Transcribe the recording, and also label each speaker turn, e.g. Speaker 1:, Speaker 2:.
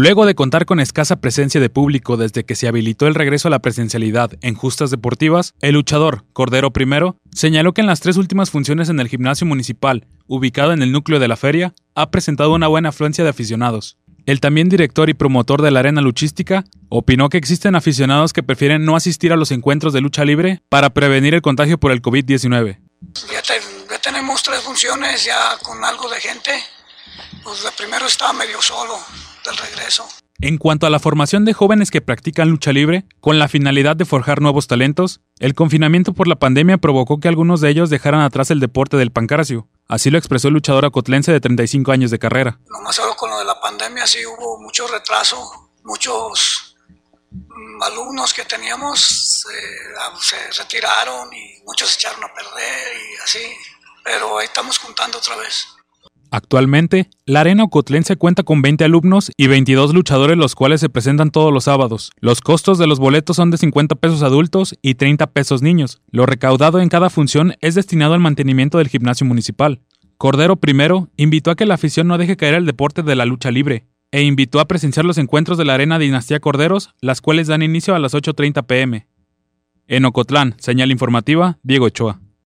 Speaker 1: Luego de contar con escasa presencia de público desde que se habilitó el regreso a la presencialidad en justas deportivas, el luchador, Cordero I, señaló que en las tres últimas funciones en el gimnasio municipal, ubicado en el núcleo de la feria, ha presentado una buena afluencia de aficionados. El también director y promotor de la arena luchística opinó que existen aficionados que prefieren no asistir a los encuentros de lucha libre para prevenir el contagio por el COVID-19.
Speaker 2: Ya, tenemos tres funciones ya con algo de gente. Pues de primero estaba medio solo, regreso.
Speaker 1: En cuanto a la formación de jóvenes que practican lucha libre, con la finalidad de forjar nuevos talentos, el confinamiento por la pandemia provocó que algunos de ellos dejaran atrás el deporte del pancracio. Así lo expresó el luchador acotlense de 35 años de carrera.
Speaker 2: más solo con lo de la pandemia sí hubo mucho retraso, muchos alumnos que teníamos ah, se retiraron y muchos se echaron a perder y así, pero ahí estamos juntando otra vez.
Speaker 1: Actualmente, la Arena Ocotlense cuenta con 20 alumnos y 22 luchadores los cuales se presentan todos los sábados. Los costos de los boletos son de 50 pesos adultos y 30 pesos niños. Lo recaudado en cada función es destinado al mantenimiento del gimnasio municipal. Cordero I invitó a que la afición no deje caer el deporte de la lucha libre e invitó a presenciar los encuentros de la Arena Dinastía Corderos, las cuales dan inicio a las 8.30 pm. En Ocotlán, señal informativa, Diego Ochoa.